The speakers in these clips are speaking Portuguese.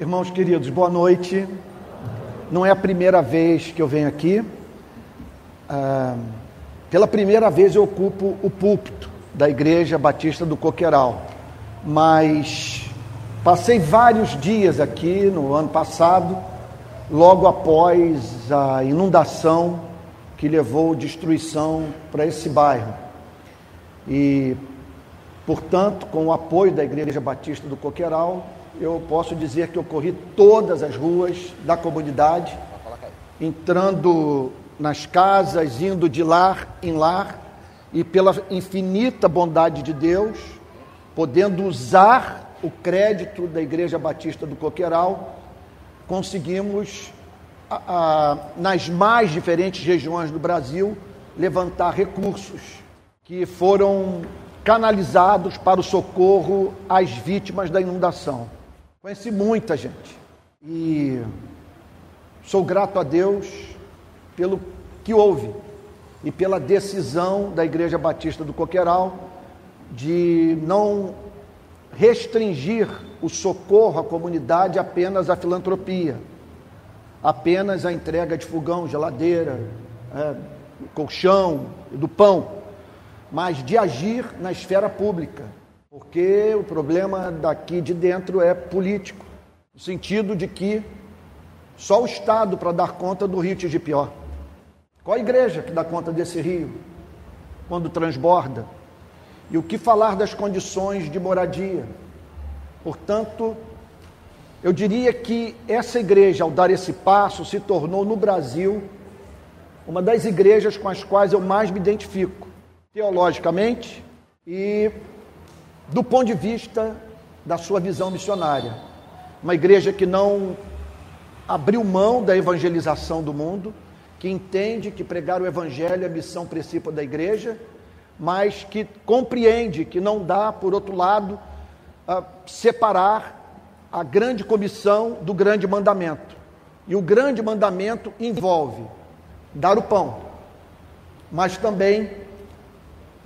Irmãos queridos, boa noite. Não é a primeira vez que eu venho aqui. Ah, pela primeira vez eu ocupo o púlpito da Igreja Batista do Coqueiral, mas passei vários dias aqui no ano passado, logo após a inundação que levou destruição para esse bairro. E, portanto, com o apoio da Igreja Batista do Coqueiral, eu posso dizer que eu corri todas as ruas da comunidade, entrando nas casas, indo de lar em lar, e pela infinita bondade de Deus, podendo usar o crédito da Igreja Batista do Coqueiral, conseguimos, a, a, nas mais diferentes regiões do Brasil, levantar recursos que foram canalizados para o socorro às vítimas da inundação. Conheci muita gente. E sou grato a Deus pelo que houve e pela decisão da Igreja Batista do Coqueiral de não restringir o socorro à comunidade apenas à filantropia, apenas à entrega de fogão, geladeira, é, colchão, do pão, mas de agir na esfera pública porque o problema daqui de dentro é político, no sentido de que só o Estado para dar conta do rio pior. Qual a igreja que dá conta desse rio quando transborda? E o que falar das condições de moradia? Portanto, eu diria que essa igreja, ao dar esse passo, se tornou no Brasil uma das igrejas com as quais eu mais me identifico, teologicamente e do ponto de vista da sua visão missionária. Uma igreja que não abriu mão da evangelização do mundo, que entende que pregar o evangelho é a missão principal da igreja, mas que compreende que não dá, por outro lado, separar a grande comissão do grande mandamento. E o grande mandamento envolve dar o pão, mas também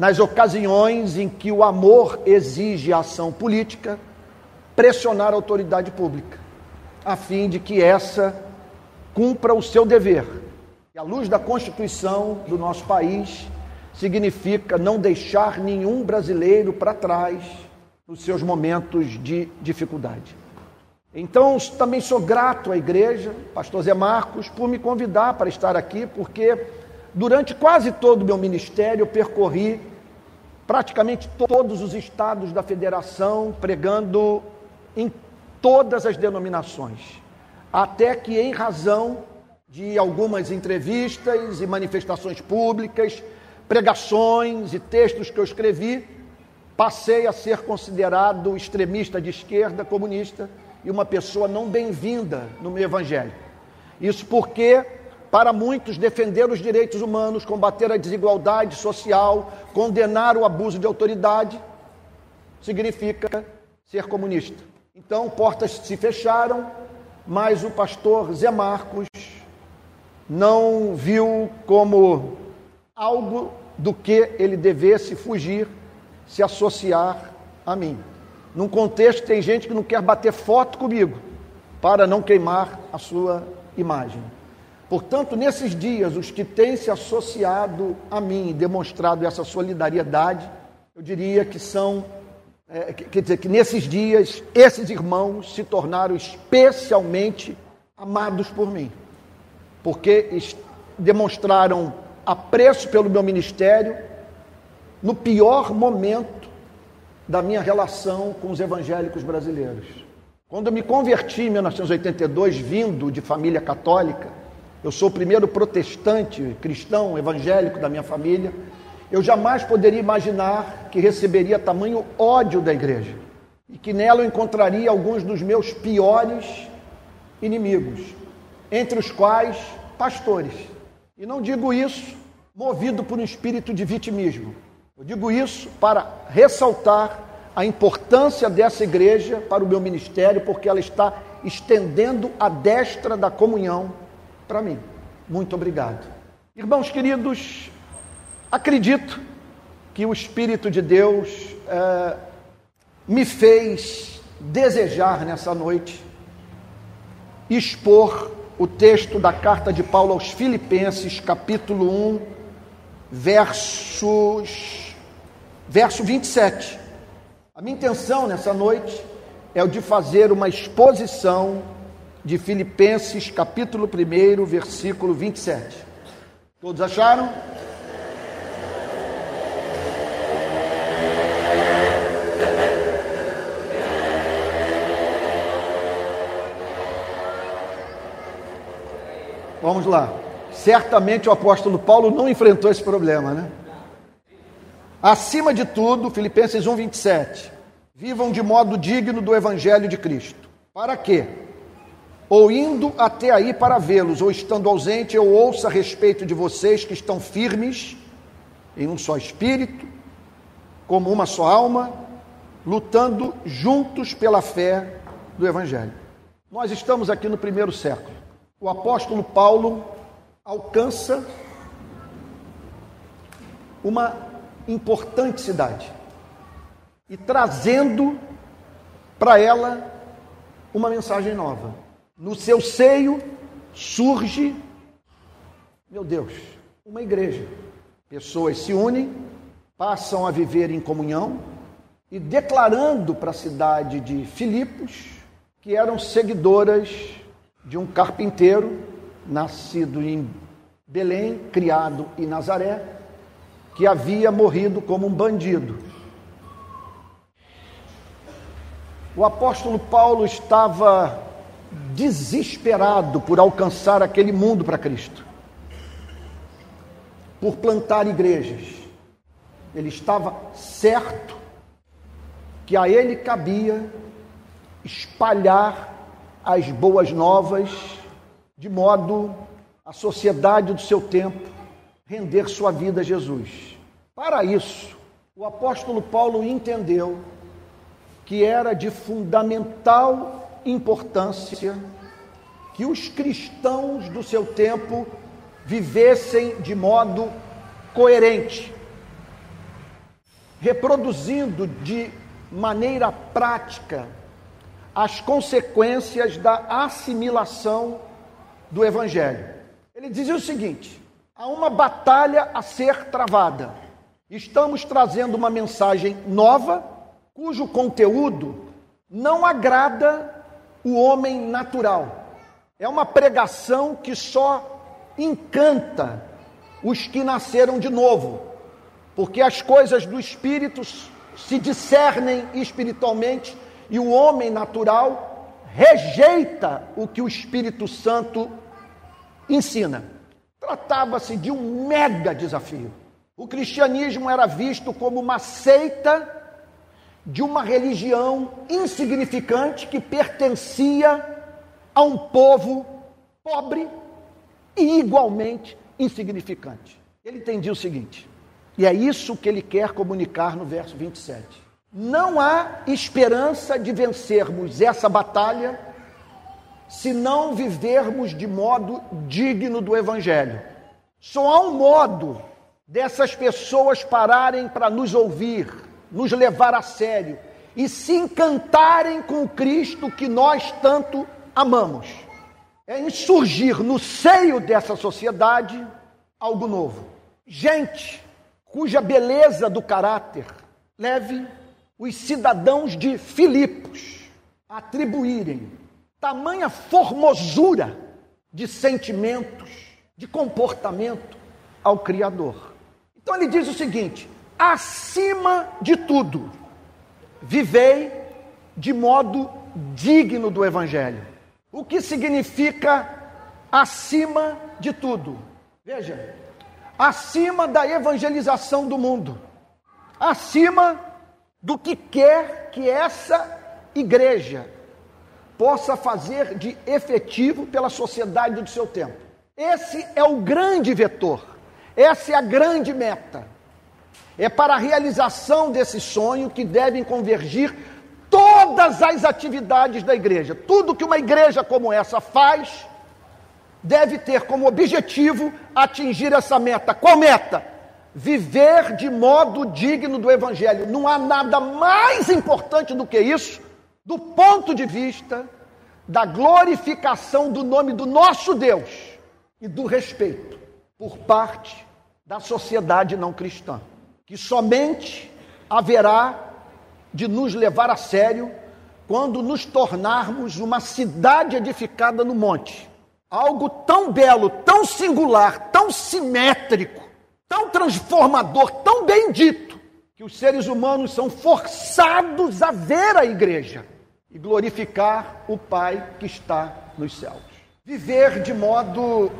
nas ocasiões em que o amor exige ação política, pressionar a autoridade pública, a fim de que essa cumpra o seu dever. E à luz da Constituição do nosso país, significa não deixar nenhum brasileiro para trás nos seus momentos de dificuldade. Então, também sou grato à igreja, pastor Zé Marcos, por me convidar para estar aqui, porque durante quase todo o meu ministério eu percorri praticamente todos os estados da federação, pregando em todas as denominações. Até que, em razão de algumas entrevistas e manifestações públicas, pregações e textos que eu escrevi, passei a ser considerado extremista de esquerda, comunista e uma pessoa não bem-vinda no meu evangelho. Isso porque para muitos, defender os direitos humanos, combater a desigualdade social, condenar o abuso de autoridade, significa ser comunista. Então, portas se fecharam, mas o pastor Zé Marcos não viu como algo do que ele devesse fugir, se associar a mim. Num contexto, tem gente que não quer bater foto comigo para não queimar a sua imagem. Portanto, nesses dias, os que têm se associado a mim demonstrado essa solidariedade, eu diria que são, é, quer dizer, que nesses dias, esses irmãos se tornaram especialmente amados por mim, porque demonstraram apreço pelo meu ministério no pior momento da minha relação com os evangélicos brasileiros. Quando eu me converti em 1982, vindo de família católica, eu sou o primeiro protestante cristão evangélico da minha família. Eu jamais poderia imaginar que receberia tamanho ódio da igreja e que nela eu encontraria alguns dos meus piores inimigos, entre os quais pastores. E não digo isso movido por um espírito de vitimismo. Eu digo isso para ressaltar a importância dessa igreja para o meu ministério, porque ela está estendendo a destra da comunhão para mim. Muito obrigado. Irmãos queridos, acredito que o Espírito de Deus é, me fez desejar nessa noite expor o texto da carta de Paulo aos Filipenses, capítulo 1, versos verso 27. A minha intenção nessa noite é o de fazer uma exposição de Filipenses, capítulo 1, versículo 27. Todos acharam? Vamos lá. Certamente o apóstolo Paulo não enfrentou esse problema, né? Acima de tudo, Filipenses 1, 27. Vivam de modo digno do evangelho de Cristo. Para quê? Ou indo até aí para vê-los, ou estando ausente, eu ouça a respeito de vocês que estão firmes em um só espírito, como uma só alma, lutando juntos pela fé do evangelho. Nós estamos aqui no primeiro século o apóstolo Paulo alcança uma importante cidade e trazendo para ela uma mensagem nova. No seu seio surge, meu Deus, uma igreja. Pessoas se unem, passam a viver em comunhão e declarando para a cidade de Filipos que eram seguidoras de um carpinteiro nascido em Belém, criado em Nazaré, que havia morrido como um bandido. O apóstolo Paulo estava desesperado por alcançar aquele mundo para Cristo, por plantar igrejas. Ele estava certo que a ele cabia espalhar as boas novas, de modo a sociedade do seu tempo render sua vida a Jesus. Para isso, o apóstolo Paulo entendeu que era de fundamental importância que os cristãos do seu tempo vivessem de modo coerente, reproduzindo de maneira prática as consequências da assimilação do Evangelho. Ele dizia o seguinte: há uma batalha a ser travada. Estamos trazendo uma mensagem nova, cujo conteúdo não agrada o homem natural. É uma pregação que só encanta os que nasceram de novo, porque as coisas do espírito se discernem espiritualmente e o homem natural rejeita o que o Espírito Santo ensina. Tratava-se de um mega desafio. O cristianismo era visto como uma seita de uma religião insignificante que pertencia a um povo pobre e igualmente insignificante. Ele entendia o seguinte, e é isso que ele quer comunicar no verso 27. Não há esperança de vencermos essa batalha se não vivermos de modo digno do Evangelho. Só há um modo dessas pessoas pararem para nos ouvir, nos levar a sério e se encantarem com o Cristo que nós tanto amamos. É em surgir no seio dessa sociedade algo novo. Gente cuja beleza do caráter leve os cidadãos de Filipos atribuírem tamanha formosura de sentimentos, de comportamento ao Criador. Então ele diz o seguinte: acima de tudo, vivei de modo digno do Evangelho. O que significa acima de tudo? Veja, acima da evangelização do mundo, acima do que quer que essa igreja possa fazer de efetivo pela sociedade do seu tempo. Esse é o grande vetor, essa é a grande meta. É para a realização desse sonho que devem convergir todas as atividades da igreja. Tudo que uma igreja como essa faz deve ter como objetivo atingir essa meta. Qual meta? viver de modo digno do Evangelho. Não há nada mais importante do que isso, do ponto de vista da glorificação do nome do nosso Deus e do respeito por parte da sociedade não cristã, que somente haverá de nos levar a sério quando nos tornarmos uma cidade edificada no monte. Algo tão belo, tão singular, tão simétrico, tão transformador, tão bendito, que os seres humanos são forçados a ver a igreja e glorificar o Pai que está nos céus. Viver de modo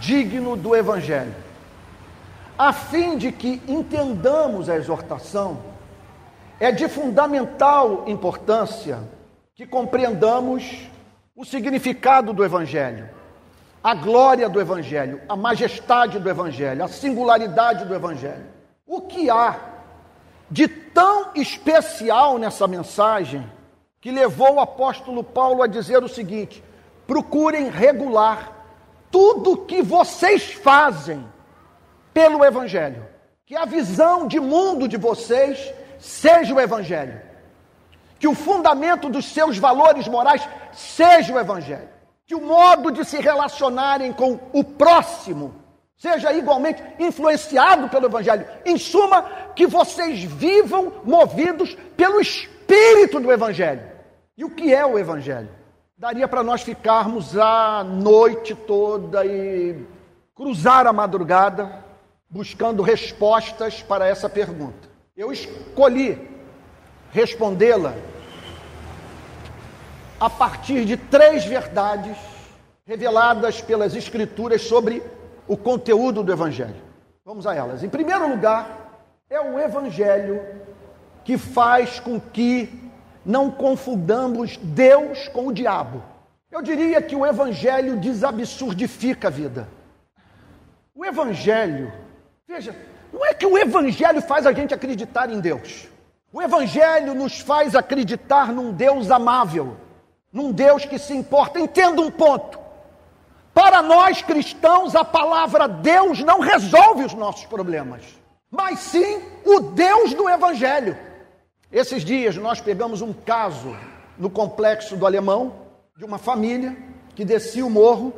digno do Evangelho, a fim de que entendamos a exortação, é de fundamental importância que compreendamos o significado do Evangelho, a glória do Evangelho, a majestade do Evangelho, a singularidade do Evangelho. O que há de tão especial nessa mensagem que levou o apóstolo Paulo a dizer o seguinte: procurem regular tudo que vocês fazem pelo Evangelho, que a visão de mundo de vocês seja o Evangelho, que o fundamento dos seus valores morais seja o Evangelho, que o modo de se relacionarem com o próximo seja igualmente influenciado pelo Evangelho. Em suma, que vocês vivam movidos pelo Espírito do Evangelho. E o que é o Evangelho? Daria para nós ficarmos a noite toda e cruzar a madrugada buscando respostas para essa pergunta. Eu escolhi respondê-la a partir de três verdades reveladas pelas Escrituras sobre o conteúdo do Evangelho. Vamos a elas. Em primeiro lugar, é o Evangelho que faz com que não confundamos Deus com o diabo. Eu diria que o Evangelho desabsurdifica a vida. O Evangelho, veja, não é que o Evangelho faz a gente acreditar em Deus. O Evangelho nos faz acreditar num Deus amável, num Deus que se importa. Entenda um ponto. Para nós cristãos, a palavra Deus não resolve os nossos problemas, mas sim o Deus do Evangelho. Esses dias nós pegamos um caso no complexo do Alemão, de uma família que descia o morro,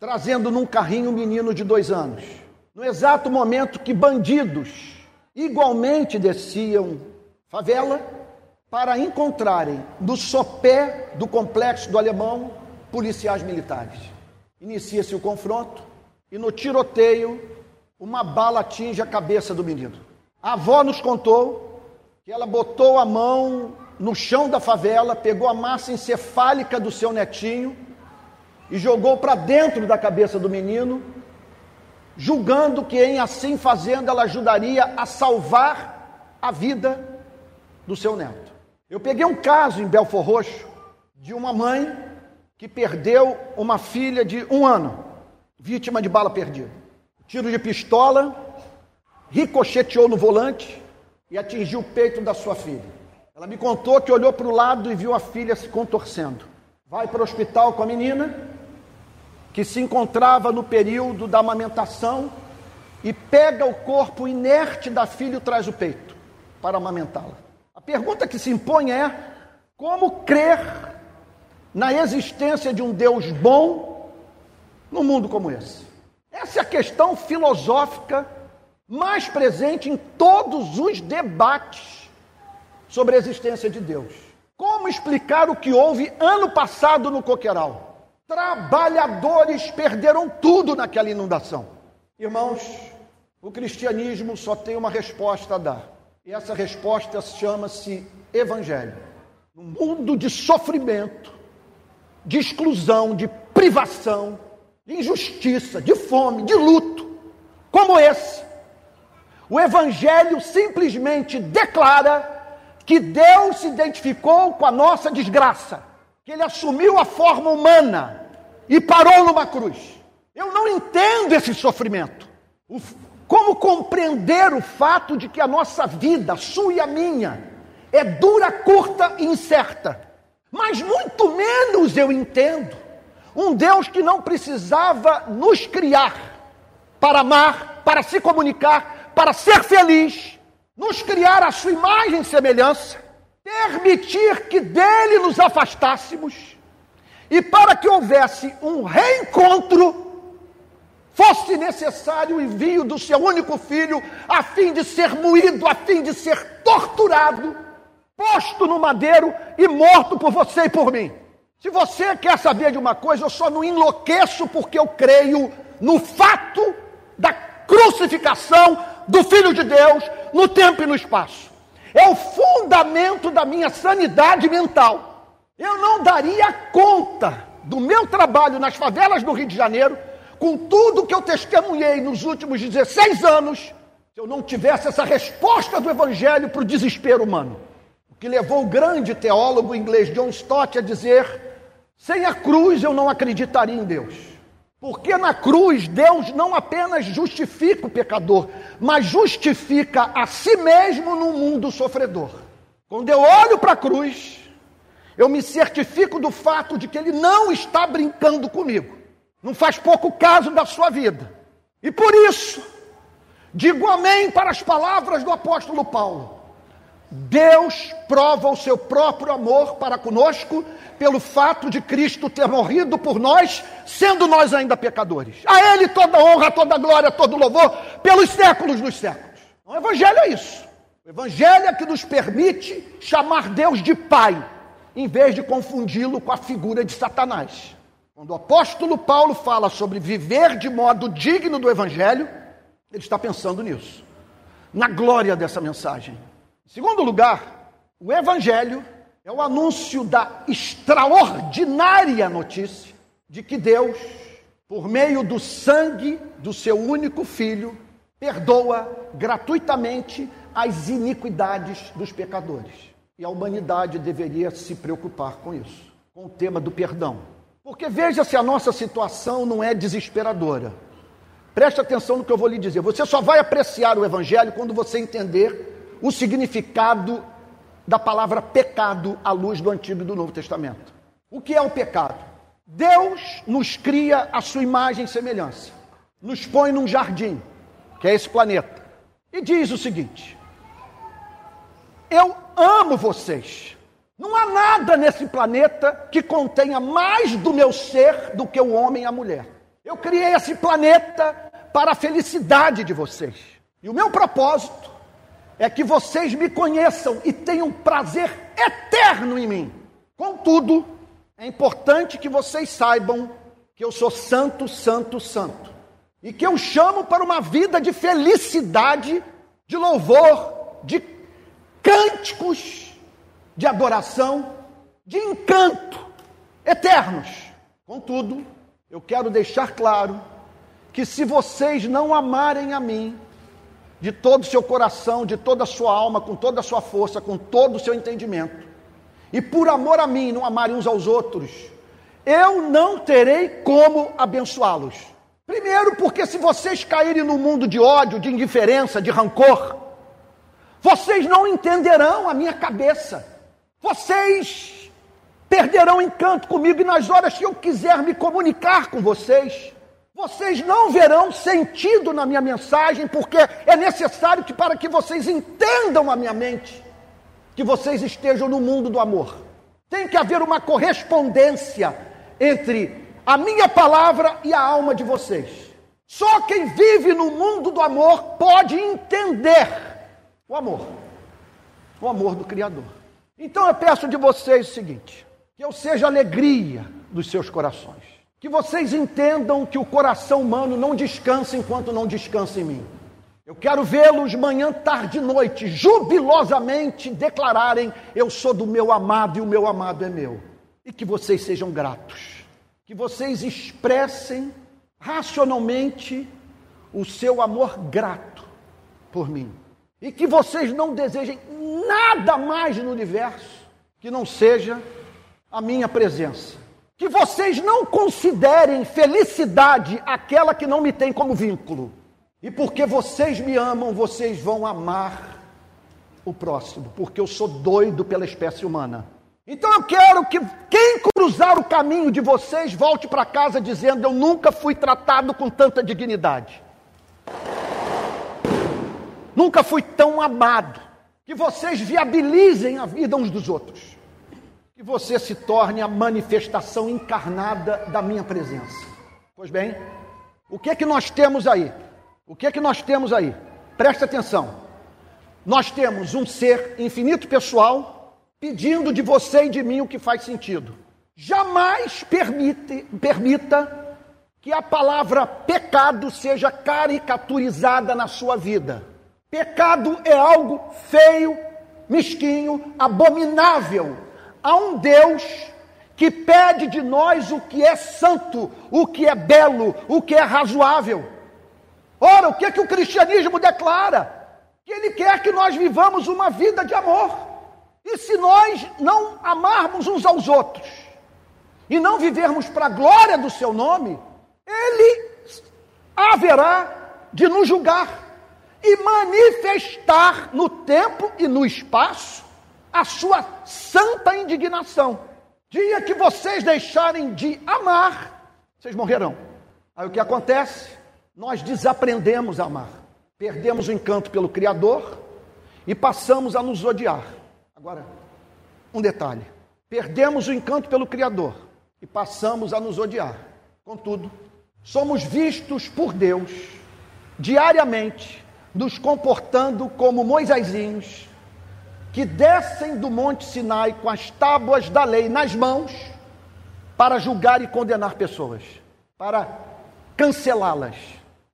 trazendo num carrinho um menino de dois anos. No exato momento que bandidos igualmente desciam favela para encontrarem no sopé do complexo do Alemão policiais militares. Inicia-se o confronto e no tiroteio uma bala atinge a cabeça do menino. A avó nos contou que ela botou a mão no chão da favela, pegou a massa encefálica do seu netinho e jogou para dentro da cabeça do menino, julgando que em assim fazendo ela ajudaria a salvar a vida do seu neto. Eu peguei um caso em Belfor Roxo de uma mãe que perdeu uma filha de um ano, vítima de bala perdida. Tiro de pistola, ricocheteou no volante, e atingiu o peito da sua filha. Ela me contou que olhou para o lado e viu a filha se contorcendo. Vai para o hospital com a menina, que se encontrava no período da amamentação, e pega o corpo inerte da filha e traz o peito para amamentá-la. A pergunta que se impõe é: como crer na existência de um Deus bom num mundo como esse? Essa é a questão filosófica mais presente em todos os debates sobre a existência de Deus. Como explicar o que houve ano passado no Coqueiral? Trabalhadores perderam tudo naquela inundação. Irmãos, o cristianismo só tem uma resposta a dar. E essa resposta chama-se Evangelho. No mundo de sofrimento, de exclusão, de privação, de injustiça, de fome, de luto, como esse, o Evangelho simplesmente declara que Deus se identificou com a nossa desgraça, que Ele assumiu a forma humana e parou numa cruz. Eu não entendo esse sofrimento. Como compreender o fato de que a nossa vida, a sua e a minha, é dura, curta e incerta? Mas muito menos eu entendo um Deus que não precisava nos criar para amar, para se comunicar, para ser feliz, nos criar a sua imagem e semelhança, permitir que dele nos afastássemos e para que houvesse um reencontro, fosse necessário o envio do seu único filho, a fim de ser moído, a fim de ser torturado, posto no madeiro e morto por você e por mim. Se você quer saber de uma coisa, eu só não enlouqueço porque eu creio no fato da crucificação do Filho de Deus no tempo e no espaço. É o fundamento da minha sanidade mental. Eu não daria conta do meu trabalho nas favelas do Rio de Janeiro, com tudo que eu testemunhei nos últimos 16 anos, se eu não tivesse essa resposta do Evangelho para o desespero humano. O que levou o grande teólogo inglês John Stott a dizer: sem a cruz eu não acreditaria em Deus. Porque na cruz Deus não apenas justifica o pecador, mas justifica a si mesmo no mundo sofredor. Quando eu olho para a cruz, eu me certifico do fato de que ele não está brincando comigo. Não faz pouco caso da sua vida. E por isso, digo amém para as palavras do apóstolo Paulo. Deus prova o seu próprio amor para conosco pelo fato de Cristo ter morrido por nós, sendo nós ainda pecadores. A Ele toda honra, toda glória, todo louvor, pelos séculos dos séculos. O Evangelho é isso. O Evangelho é que nos permite chamar Deus de Pai em vez de confundi-lo com a figura de Satanás. Quando o apóstolo Paulo fala sobre viver de modo digno do Evangelho, ele está pensando nisso, na glória dessa mensagem. Em segundo lugar, o Evangelho é o anúncio da extraordinária notícia de que Deus, por meio do sangue do seu único filho, perdoa gratuitamente as iniquidades dos pecadores. E a humanidade deveria se preocupar com isso, com o tema do perdão. Porque veja se a nossa situação não é desesperadora. Preste atenção no que eu vou lhe dizer. Você só vai apreciar o Evangelho quando você entender o significado da palavra pecado à luz do Antigo e do Novo Testamento. O que é o pecado? Deus nos cria a sua imagem e semelhança, nos põe num jardim, que é esse planeta, e diz o seguinte: Eu amo vocês. Não há nada nesse planeta que contenha mais do meu ser do que o homem e a mulher. Eu criei esse planeta para a felicidade de vocês. E o meu propósito é que vocês me conheçam e tenham prazer eterno em mim. Contudo, é importante que vocês saibam que eu sou santo, santo, santo. E que eu chamo para uma vida de felicidade, de louvor, de cânticos de adoração, de encanto eternos. Contudo, eu quero deixar claro que se vocês não amarem a mim de todo o seu coração, de toda a sua alma, com toda a sua força, com todo o seu entendimento, e por amor a mim não amarem uns aos outros, eu não terei como abençoá-los. Primeiro, porque se vocês caírem no mundo de ódio, de indiferença, de rancor, vocês não entenderão a minha cabeça. Vocês perderão encanto comigo e nas horas que eu quiser me comunicar com vocês. Vocês não verão sentido na minha mensagem, porque é necessário que, para que vocês entendam a minha mente, que vocês estejam no mundo do amor. Tem que haver uma correspondência entre a minha palavra e a alma de vocês. Só quem vive no mundo do amor pode entender o amor. O amor do Criador. Então eu peço de vocês o seguinte: que eu seja alegria dos seus corações. Que vocês entendam que o coração humano não descansa enquanto não descansa em mim. Eu quero vê-los manhã, tarde e noite, jubilosamente declararem: Eu sou do meu amado e o meu amado é meu. E que vocês sejam gratos. Que vocês expressem racionalmente o seu amor grato por mim e que vocês não desejem nada mais no universo que não seja a minha presença. Que vocês não considerem felicidade aquela que não me tem como vínculo. E porque vocês me amam, vocês vão amar o próximo, porque eu sou doido pela espécie humana. Então eu quero que quem cruzar o caminho de vocês volte para casa dizendo: Eu nunca fui tratado com tanta dignidade. Nunca fui tão amado. Que vocês viabilizem a vida uns dos outros. Que você se torne a manifestação encarnada da minha presença. Pois bem, o que é que nós temos aí? O que é que nós temos aí? Presta atenção. Nós temos um ser infinito pessoal pedindo de você e de mim o que faz sentido. Jamais permite, permita que a palavra pecado seja caricaturizada na sua vida. Pecado é algo feio, mesquinho, abominável a um Deus que pede de nós o que é santo, o que é belo, o que é razoável. Ora, o que é que o cristianismo declara? Que ele quer que nós vivamos uma vida de amor. E se nós não amarmos uns aos outros e não vivermos para a glória do seu nome, ele haverá de nos julgar e manifestar no tempo e no espaço a sua santa indignação. Dia que vocês deixarem de amar, vocês morrerão. Aí o que acontece? Nós desaprendemos a amar, perdemos o encanto pelo Criador e passamos a nos odiar. Agora, um detalhe: perdemos o encanto pelo Criador e passamos a nos odiar. Contudo, somos vistos por Deus diariamente nos comportando como Moisésinhos que descem do Monte Sinai com as tábuas da lei nas mãos para julgar e condenar pessoas, para cancelá-las.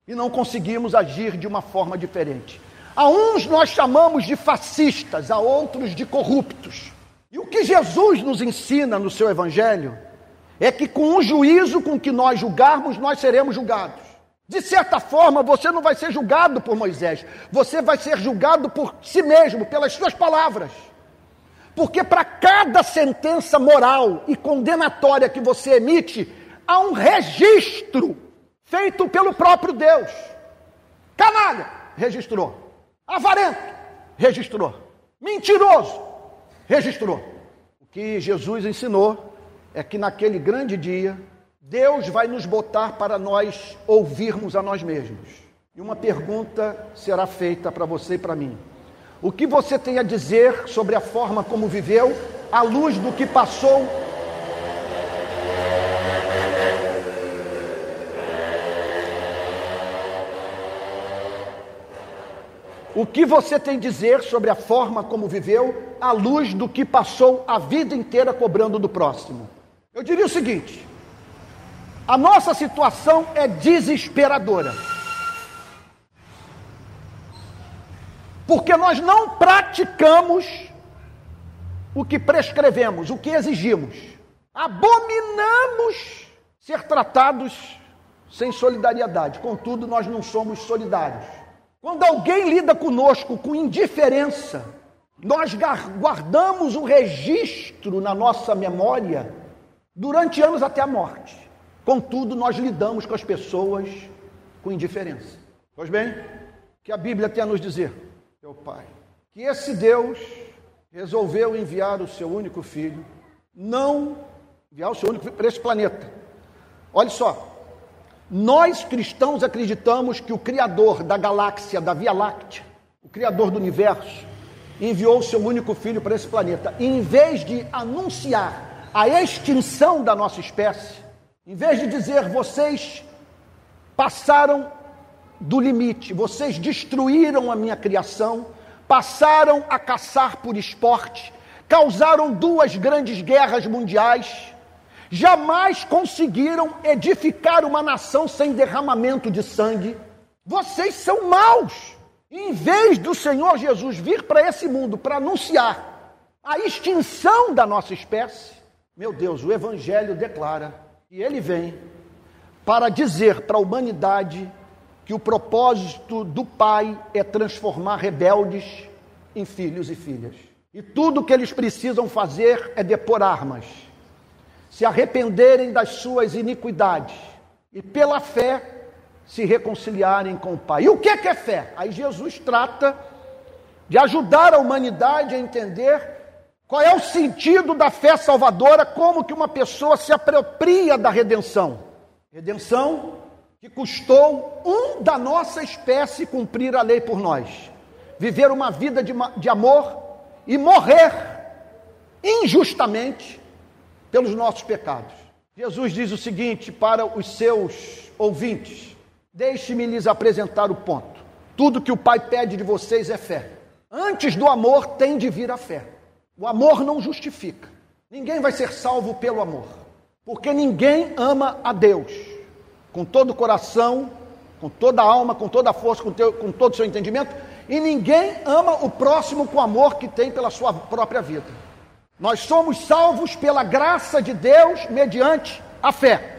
E não conseguimos agir de uma forma diferente. A uns nós chamamos de fascistas, a outros de corruptos. E o que Jesus nos ensina no seu evangelho é que com o juízo com que nós julgarmos, nós seremos julgados. De certa forma, você não vai ser julgado por Moisés, você vai ser julgado por si mesmo, pelas suas palavras. Porque para cada sentença moral e condenatória que você emite, há um registro feito pelo próprio Deus. Canalha, registrou. Avarento, registrou. Mentiroso, registrou. O que Jesus ensinou é que naquele grande dia, Deus vai nos botar para nós ouvirmos a nós mesmos. E uma pergunta será feita para você e para mim. O que você tem a dizer sobre a forma como viveu, à luz do que passou O que você tem a dizer sobre a forma como viveu, à luz do que passou a vida inteira cobrando do próximo? Eu diria o seguinte: a nossa situação é desesperadora. Porque nós não praticamos o que prescrevemos, o que exigimos. Abominamos ser tratados sem solidariedade. Contudo, nós não somos solidários. Quando alguém lida conosco com indiferença, nós guardamos o registro na nossa memória durante anos até a morte. Contudo, nós lidamos com as pessoas com indiferença. Pois bem, que a Bíblia tem a nos dizer, meu Pai, que esse Deus resolveu enviar o seu único filho, não enviar o seu único filho para esse planeta. Olha só, nós cristãos acreditamos que o Criador da galáxia, da Via Láctea, o Criador do universo, enviou o seu único filho para esse planeta. E em vez de anunciar a extinção da nossa espécie, em vez de dizer vocês passaram do limite, vocês destruíram a minha criação, passaram a caçar por esporte, causaram duas grandes guerras mundiais, jamais conseguiram edificar uma nação sem derramamento de sangue. Vocês são maus. Em vez do Senhor Jesus vir para esse mundo para anunciar a extinção da nossa espécie, meu Deus, o Evangelho declara e ele vem para dizer para a humanidade que o propósito do Pai é transformar rebeldes em filhos e filhas. E tudo o que eles precisam fazer é depor armas, se arrependerem das suas iniquidades e, pela fé, se reconciliarem com o Pai. E o que é, que é fé? Aí Jesus trata de ajudar a humanidade a entender qual é o sentido da fé salvadora? Como que uma pessoa se apropria da redenção? Redenção que custou um da nossa espécie cumprir a lei por nós, viver uma vida de, de amor e morrer injustamente pelos nossos pecados. Jesus diz o seguinte para os seus ouvintes: Deixe-me lhes apresentar o ponto. Tudo que o Pai pede de vocês é fé. Antes do amor tem de vir a fé. O amor não justifica. Ninguém vai ser salvo pelo amor, porque ninguém ama a Deus com todo o coração, com toda a alma, com toda a força, com, teu, com todo o seu entendimento, e ninguém ama o próximo com o amor que tem pela sua própria vida. Nós somos salvos pela graça de Deus mediante a fé.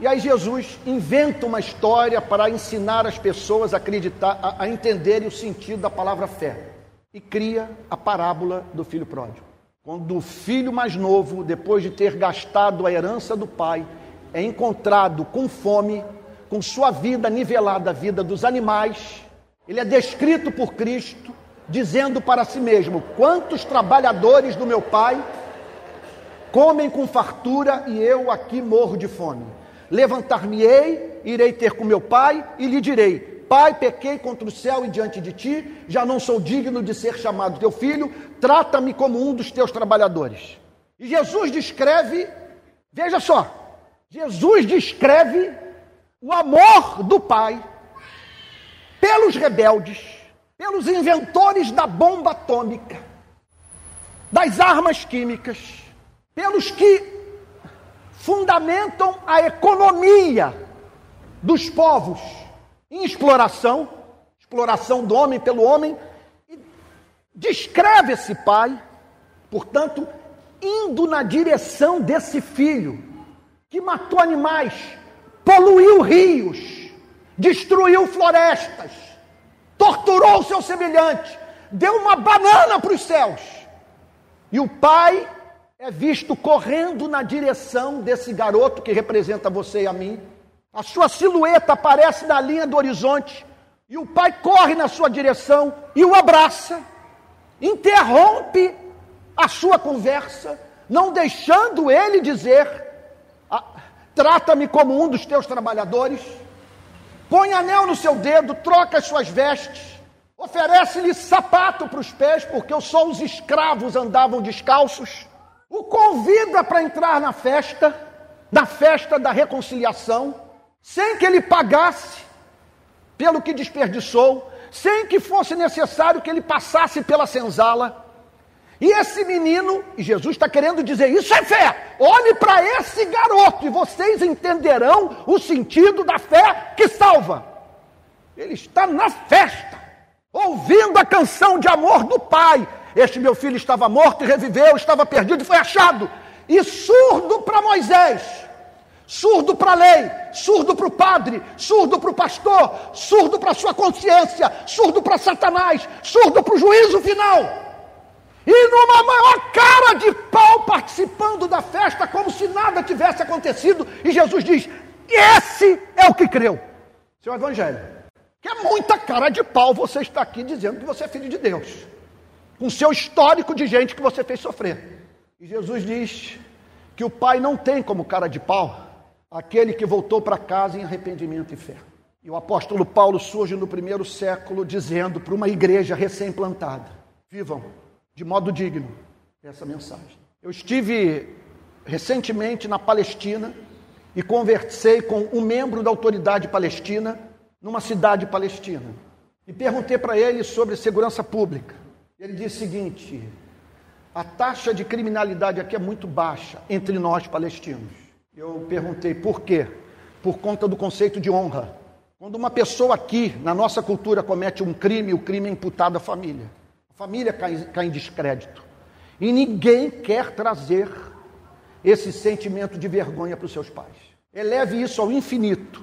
E aí Jesus inventa uma história para ensinar as pessoas a acreditar, a, a entenderem o sentido da palavra fé. E cria a parábola do filho pródigo. Quando o filho mais novo, depois de ter gastado a herança do pai, é encontrado com fome, com sua vida nivelada à vida dos animais, ele é descrito por Cristo, dizendo para si mesmo: Quantos trabalhadores do meu pai comem com fartura e eu aqui morro de fome? Levantar-me-ei, irei ter com meu pai e lhe direi: Pai, pequei contra o céu e diante de ti, já não sou digno de ser chamado teu filho, trata-me como um dos teus trabalhadores. E Jesus descreve, veja só, Jesus descreve o amor do Pai pelos rebeldes, pelos inventores da bomba atômica, das armas químicas, pelos que fundamentam a economia dos povos em exploração, exploração do homem pelo homem, e descreve esse pai, portanto, indo na direção desse filho que matou animais, poluiu rios, destruiu florestas, torturou o seu semelhante, deu uma banana para os céus. E o pai é visto correndo na direção desse garoto que representa você e a mim. A sua silhueta aparece na linha do horizonte e o pai corre na sua direção e o abraça, interrompe a sua conversa, não deixando ele dizer: ah, trata-me como um dos teus trabalhadores, põe anel no seu dedo, troca as suas vestes, oferece-lhe sapato para os pés, porque só os escravos andavam descalços o convida para entrar na festa, na festa da reconciliação, sem que ele pagasse pelo que desperdiçou, sem que fosse necessário que ele passasse pela senzala. E esse menino, e Jesus está querendo dizer: isso é fé. Olhe para esse garoto e vocês entenderão o sentido da fé que salva. Ele está na festa, ouvindo a canção de amor do Pai, este meu filho estava morto e reviveu, estava perdido e foi achado. E surdo para Moisés, surdo para a lei, surdo para o padre, surdo para o pastor, surdo para a sua consciência, surdo para Satanás, surdo para o juízo final. E numa maior cara de pau participando da festa, como se nada tivesse acontecido. E Jesus diz: Esse é o que creu. Seu Evangelho. Que é muita cara de pau você está aqui dizendo que você é filho de Deus com seu histórico de gente que você fez sofrer. E Jesus diz que o Pai não tem como cara de pau aquele que voltou para casa em arrependimento e fé. E o apóstolo Paulo surge no primeiro século dizendo para uma igreja recém-plantada: vivam de modo digno essa mensagem. Eu estive recentemente na Palestina e conversei com um membro da autoridade palestina numa cidade palestina. E perguntei para ele sobre segurança pública. Ele diz o seguinte: a taxa de criminalidade aqui é muito baixa entre nós palestinos. Eu perguntei por quê? Por conta do conceito de honra. Quando uma pessoa aqui, na nossa cultura, comete um crime, o crime é imputado à família. A família cai, cai em descrédito. E ninguém quer trazer esse sentimento de vergonha para os seus pais. Eleve isso ao infinito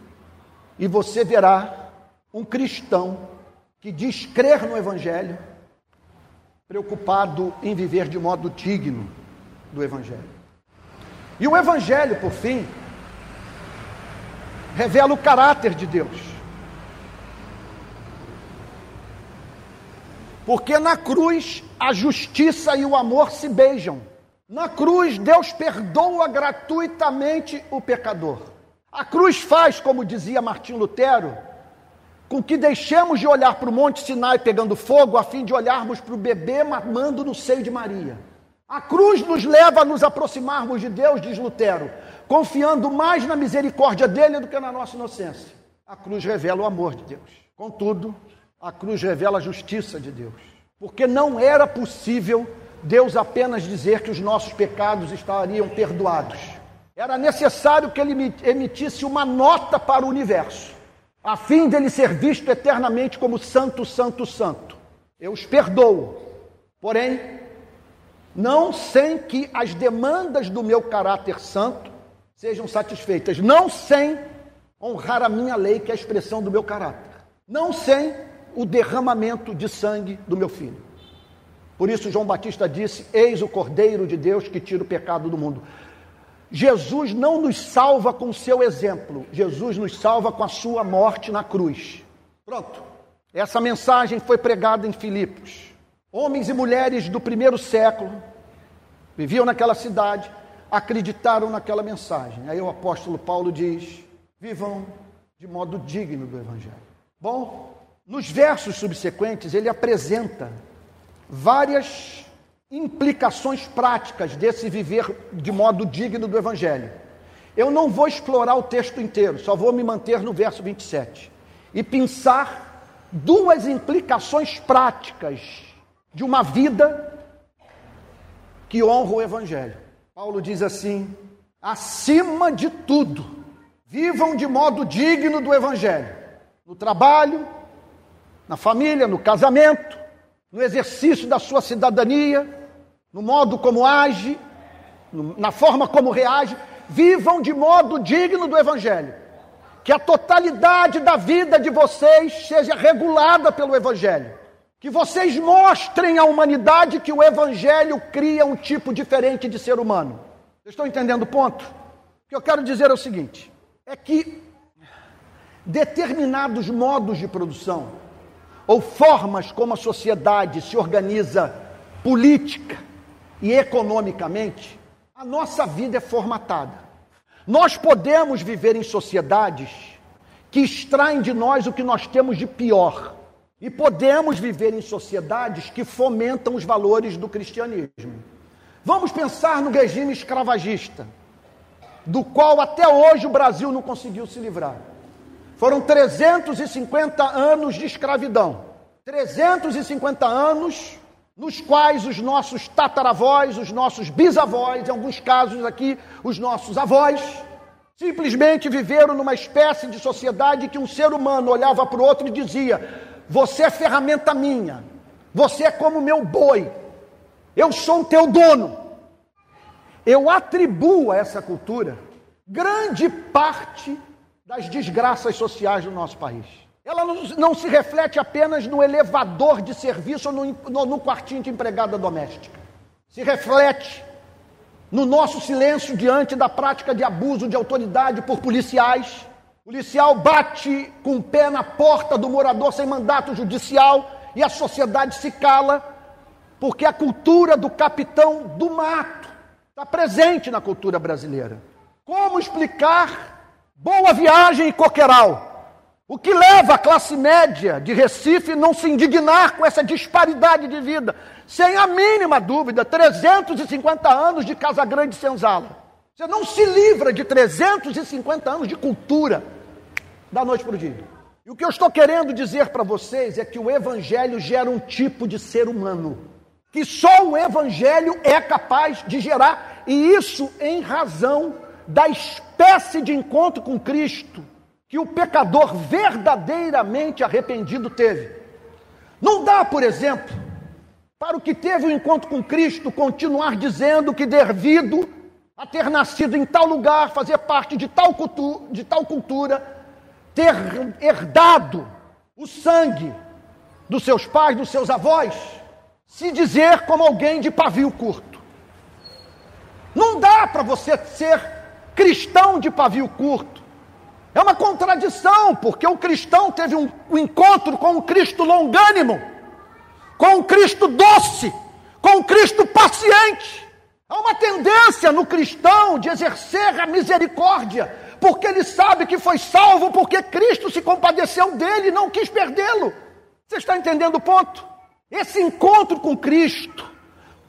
e você verá um cristão que diz crer no Evangelho preocupado em viver de modo digno do Evangelho. E o Evangelho, por fim, revela o caráter de Deus. Porque na cruz a justiça e o amor se beijam. Na cruz Deus perdoa gratuitamente o pecador. A cruz faz, como dizia Martim Lutero, com que deixemos de olhar para o Monte Sinai pegando fogo, a fim de olharmos para o bebê mamando no seio de Maria. A cruz nos leva a nos aproximarmos de Deus, diz Lutero, confiando mais na misericórdia dele do que na nossa inocência. A cruz revela o amor de Deus. Contudo, a cruz revela a justiça de Deus. Porque não era possível Deus apenas dizer que os nossos pecados estariam perdoados. Era necessário que ele emitisse uma nota para o universo, a fim dele ser visto eternamente como santo, santo, santo. Eu os perdoo, porém, não sem que as demandas do meu caráter santo sejam satisfeitas, não sem honrar a minha lei, que é a expressão do meu caráter, não sem o derramamento de sangue do meu filho. Por isso, João Batista disse: Eis o Cordeiro de Deus que tira o pecado do mundo. Jesus não nos salva com o seu exemplo, Jesus nos salva com a sua morte na cruz. Pronto. Essa mensagem foi pregada em Filipos. Homens e mulheres do primeiro século viviam naquela cidade, acreditaram naquela mensagem. Aí o apóstolo Paulo diz: vivam de modo digno do Evangelho. Bom, nos versos subsequentes ele apresenta várias implicações práticas desse viver de modo digno do Evangelho. Eu não vou explorar o texto inteiro, só vou me manter no verso 27 e pensar duas implicações práticas de uma vida que honra o Evangelho. Paulo diz assim: acima de tudo, vivam de modo digno do Evangelho, no trabalho, na família, no casamento, no exercício da sua cidadania, no modo como age, na forma como reage, vivam de modo digno do Evangelho. Que a totalidade da vida de vocês seja regulada pelo Evangelho. Que vocês mostrem à humanidade que o Evangelho cria um tipo diferente de ser humano. Vocês estão entendendo o ponto? O que eu quero dizer é o seguinte: é que determinados modos de produção, ou formas como a sociedade se organiza política e economicamente, a nossa vida é formatada. Nós podemos viver em sociedades que extraem de nós o que nós temos de pior. E podemos viver em sociedades que fomentam os valores do cristianismo. Vamos pensar no regime escravagista, do qual até hoje o Brasil não conseguiu se livrar. Foram 350 anos de escravidão. 350 anos nos quais os nossos tataravós, os nossos bisavós, em alguns casos aqui, os nossos avós, simplesmente viveram numa espécie de sociedade que um ser humano olhava para o outro e dizia: Você é ferramenta minha, você é como meu boi, eu sou o teu dono. Eu atribuo a essa cultura grande parte das desgraças sociais do nosso país. Ela não, se reflete apenas no elevador de serviço ou no, no, no quartinho de empregada doméstica. Se reflete no nosso silêncio diante da prática de abuso de autoridade por policiais. O policial bate com o pé na porta do morador sem mandato judicial e a sociedade se cala, porque a cultura do capitão do mato está presente na cultura brasileira. Como explicar Boa viagem e coqueiral. O que leva a classe média de Recife não se indignar com essa disparidade de vida? Sem a mínima dúvida, 350 anos de Casa Grande Senzala. Você não se livra de 350 anos de cultura da noite para o dia. E o que eu estou querendo dizer para vocês é que o Evangelho gera um tipo de ser humano, que só o Evangelho é capaz de gerar, e isso em razão da espécie de encontro com Cristo que o pecador verdadeiramente arrependido teve. Não dá, por exemplo, para o que teve o encontro com Cristo continuar dizendo que devido a ter nascido em tal lugar, fazer parte de tal cultura, de tal cultura ter herdado o sangue dos seus pais, dos seus avós, se dizer como alguém de pavio curto. Não dá para você ser cristão de pavio curto. É uma contradição, porque o cristão teve um, um encontro com um Cristo longânimo, com um Cristo doce, com um Cristo paciente. Há uma tendência no cristão de exercer a misericórdia, porque ele sabe que foi salvo, porque Cristo se compadeceu dele e não quis perdê-lo. Você está entendendo o ponto? Esse encontro com Cristo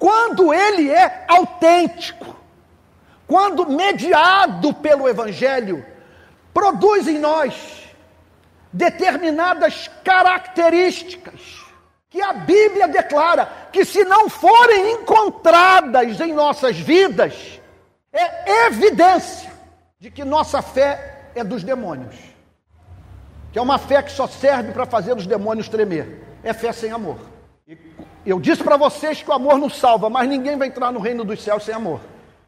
quando ele é autêntico, quando mediado pelo Evangelho, produz em nós determinadas características que a Bíblia declara que, se não forem encontradas em nossas vidas, é evidência de que nossa fé é dos demônios. Que é uma fé que só serve para fazer os demônios tremer. É fé sem amor. E eu disse para vocês que o amor nos salva, mas ninguém vai entrar no reino dos céus sem amor.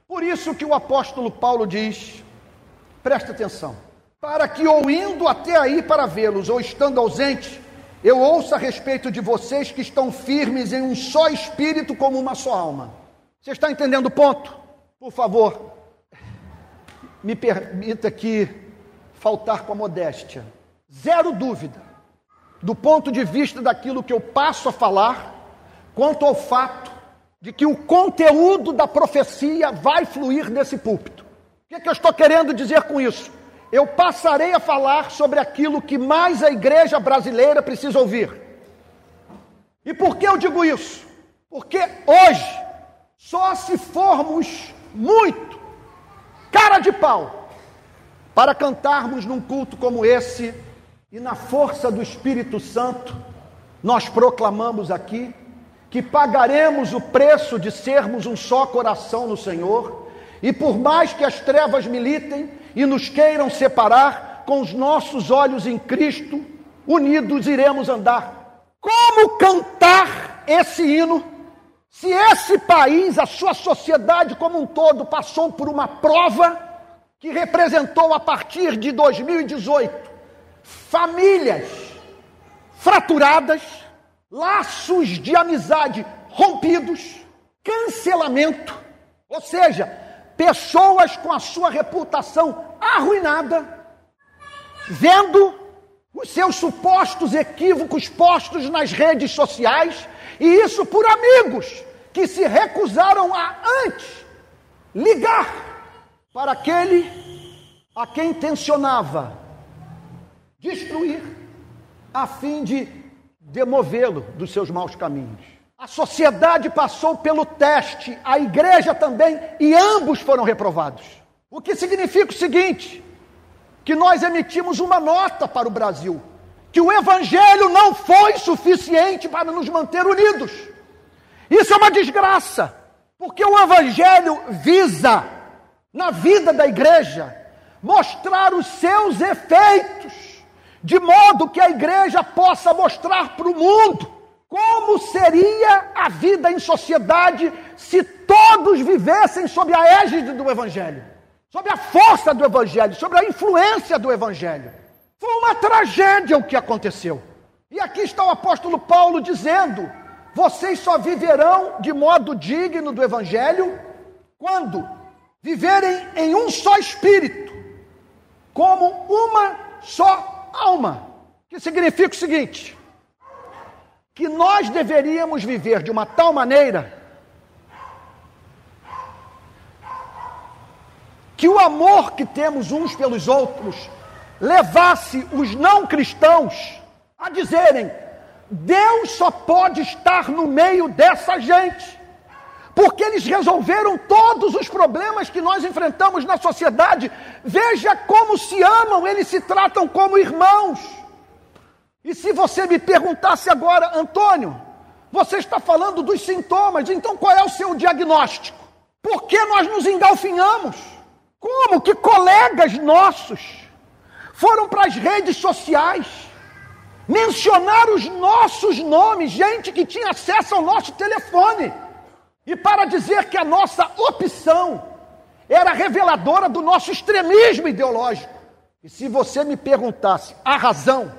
Por isso que o apóstolo Paulo diz: presta atenção, para que ou indo até aí para vê-los, ou estando ausente, eu ouço a respeito de vocês que estão firmes em um só espírito, como uma só alma. Você está entendendo o ponto? Por favor, me permita aqui faltar com a modéstia. Zero dúvida, do ponto de vista daquilo que eu passo a falar, quanto ao fato de que o conteúdo da profecia vai fluir desse púlpito. O que, é que eu estou querendo dizer com isso? Eu passarei a falar sobre aquilo que mais a igreja brasileira precisa ouvir. E por que eu digo isso? Porque hoje, só se formos muito cara de pau para cantarmos num culto como esse e na força do Espírito Santo, nós proclamamos aqui que pagaremos o preço de sermos um só coração no Senhor, e por mais que as trevas militem e nos queiram separar, com os nossos olhos em Cristo, unidos iremos andar. Como cantar esse hino se esse país, a sua sociedade como um todo, passou por uma prova que representou a partir de 2018 famílias fraturadas, laços de amizade rompidos, cancelamento, ou seja, pessoas com a sua reputação arruinada, vendo os seus supostos equívocos postos nas redes sociais, e isso por amigos que se recusaram a antes ligar para aquele a quem tensionava destruir, a fim de demovê-lo dos seus maus caminhos. A sociedade passou pelo teste, a igreja também, e ambos foram reprovados. O que significa o seguinte: que nós emitimos uma nota para o Brasil, que o evangelho não foi suficiente para nos manter unidos. Isso é uma desgraça, porque o evangelho visa, na vida da igreja, mostrar os seus efeitos de modo que a igreja possa mostrar para o mundo como seria a vida em sociedade se todos vivessem sob a égide do Evangelho, sob a força do Evangelho, sob a influência do Evangelho. Foi uma tragédia o que aconteceu. E aqui está o apóstolo Paulo dizendo: vocês só viverão de modo digno do Evangelho quando viverem em um só espírito, como uma só alma. Que significa o seguinte: que nós deveríamos viver de uma tal maneira que o amor que temos uns pelos outros levasse os não cristãos a dizerem: Deus só pode estar no meio dessa gente porque eles resolveram todos os problemas que nós enfrentamos na sociedade. Veja como se amam, eles se tratam como irmãos. E se você me perguntasse agora, Antônio, você está falando dos sintomas, então qual é o seu diagnóstico? Por que nós nos engalfinhamos? Como que colegas nossos foram para as redes sociais mencionar os nossos nomes, gente que tinha acesso ao nosso telefone? E para dizer que a nossa opção era reveladora do nosso extremismo ideológico. E se você me perguntasse a razão,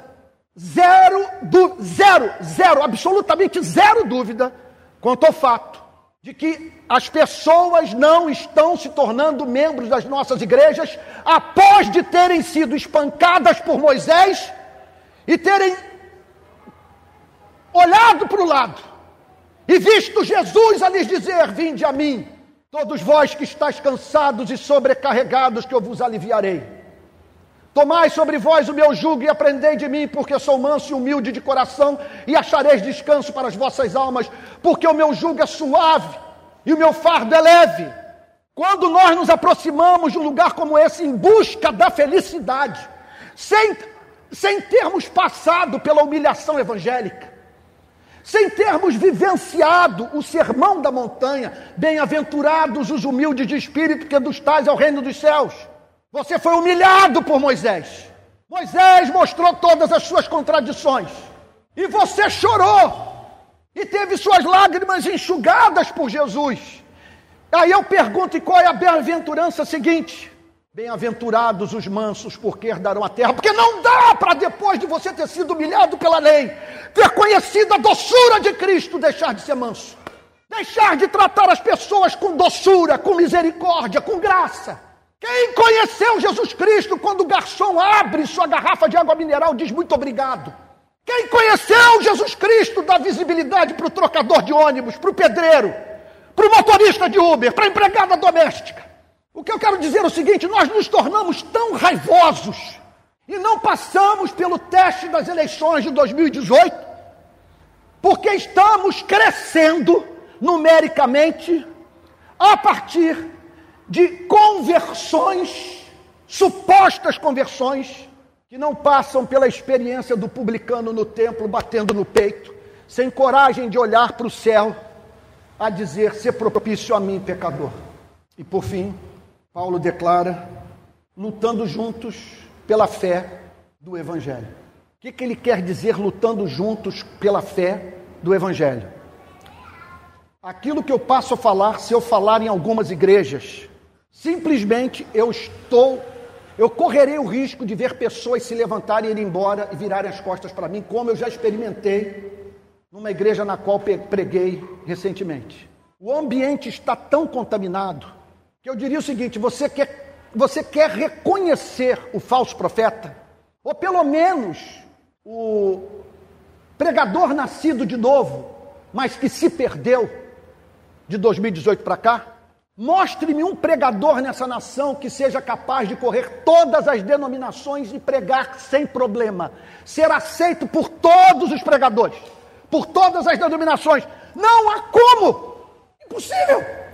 zero, du, zero, zero, absolutamente zero dúvida quanto ao fato de que as pessoas não estão se tornando membros das nossas igrejas após de terem sido espancadas por Moisés e terem olhado para o lado e visto Jesus a lhes dizer: Vinde a mim, todos vós que estáis cansados e sobrecarregados, que eu vos aliviarei. Tomai sobre vós o meu jugo e aprendei de mim, porque sou manso e humilde de coração, e achareis descanso para as vossas almas, porque o meu jugo é suave e o meu fardo é leve. Quando nós nos aproximamos de um lugar como esse em busca da felicidade, sem, sem termos passado pela humilhação evangélica, sem termos vivenciado o sermão da montanha, bem-aventurados os humildes de espírito, que dos tais é o reino dos céus. Você foi humilhado por Moisés. Moisés mostrou todas as suas contradições. E você chorou. E teve suas lágrimas enxugadas por Jesus. Aí eu pergunto: e qual é a bem-aventurança seguinte? Bem-aventurados os mansos, porque herdarão a terra. Porque não dá para, depois de você ter sido humilhado pela lei, ter conhecido a doçura de Cristo, deixar de ser manso. Deixar de tratar as pessoas com doçura, com misericórdia, com graça. Quem conheceu Jesus Cristo quando o garçom abre sua garrafa de água mineral diz muito obrigado? Quem conheceu Jesus Cristo dá visibilidade para o trocador de ônibus, para o pedreiro, para o motorista de Uber, para a empregada doméstica. O que eu quero dizer é o seguinte: nós nos tornamos tão raivosos e não passamos pelo teste das eleições de 2018, porque estamos crescendo numericamente a partir de conversões, supostas conversões, que não passam pela experiência do publicano no templo batendo no peito, sem coragem de olhar para o céu, a dizer: ser propício a mim, pecador. E por fim, Paulo declara, lutando juntos pela fé do Evangelho. O que, que ele quer dizer lutando juntos pela fé do Evangelho? Aquilo que eu passo a falar, se eu falar em algumas igrejas, simplesmente eu estou, eu correrei o risco de ver pessoas se levantarem e ir embora e virarem as costas para mim, como eu já experimentei numa igreja na qual preguei recentemente. O ambiente está tão contaminado que eu diria o seguinte: você quer, você quer reconhecer o falso profeta? Ou pelo menos o pregador nascido de novo, mas que se perdeu de 2018 para cá? Mostre-me um pregador nessa nação que seja capaz de correr todas as denominações e pregar sem problema, ser aceito por todos os pregadores, por todas as denominações. Não há como! Impossível!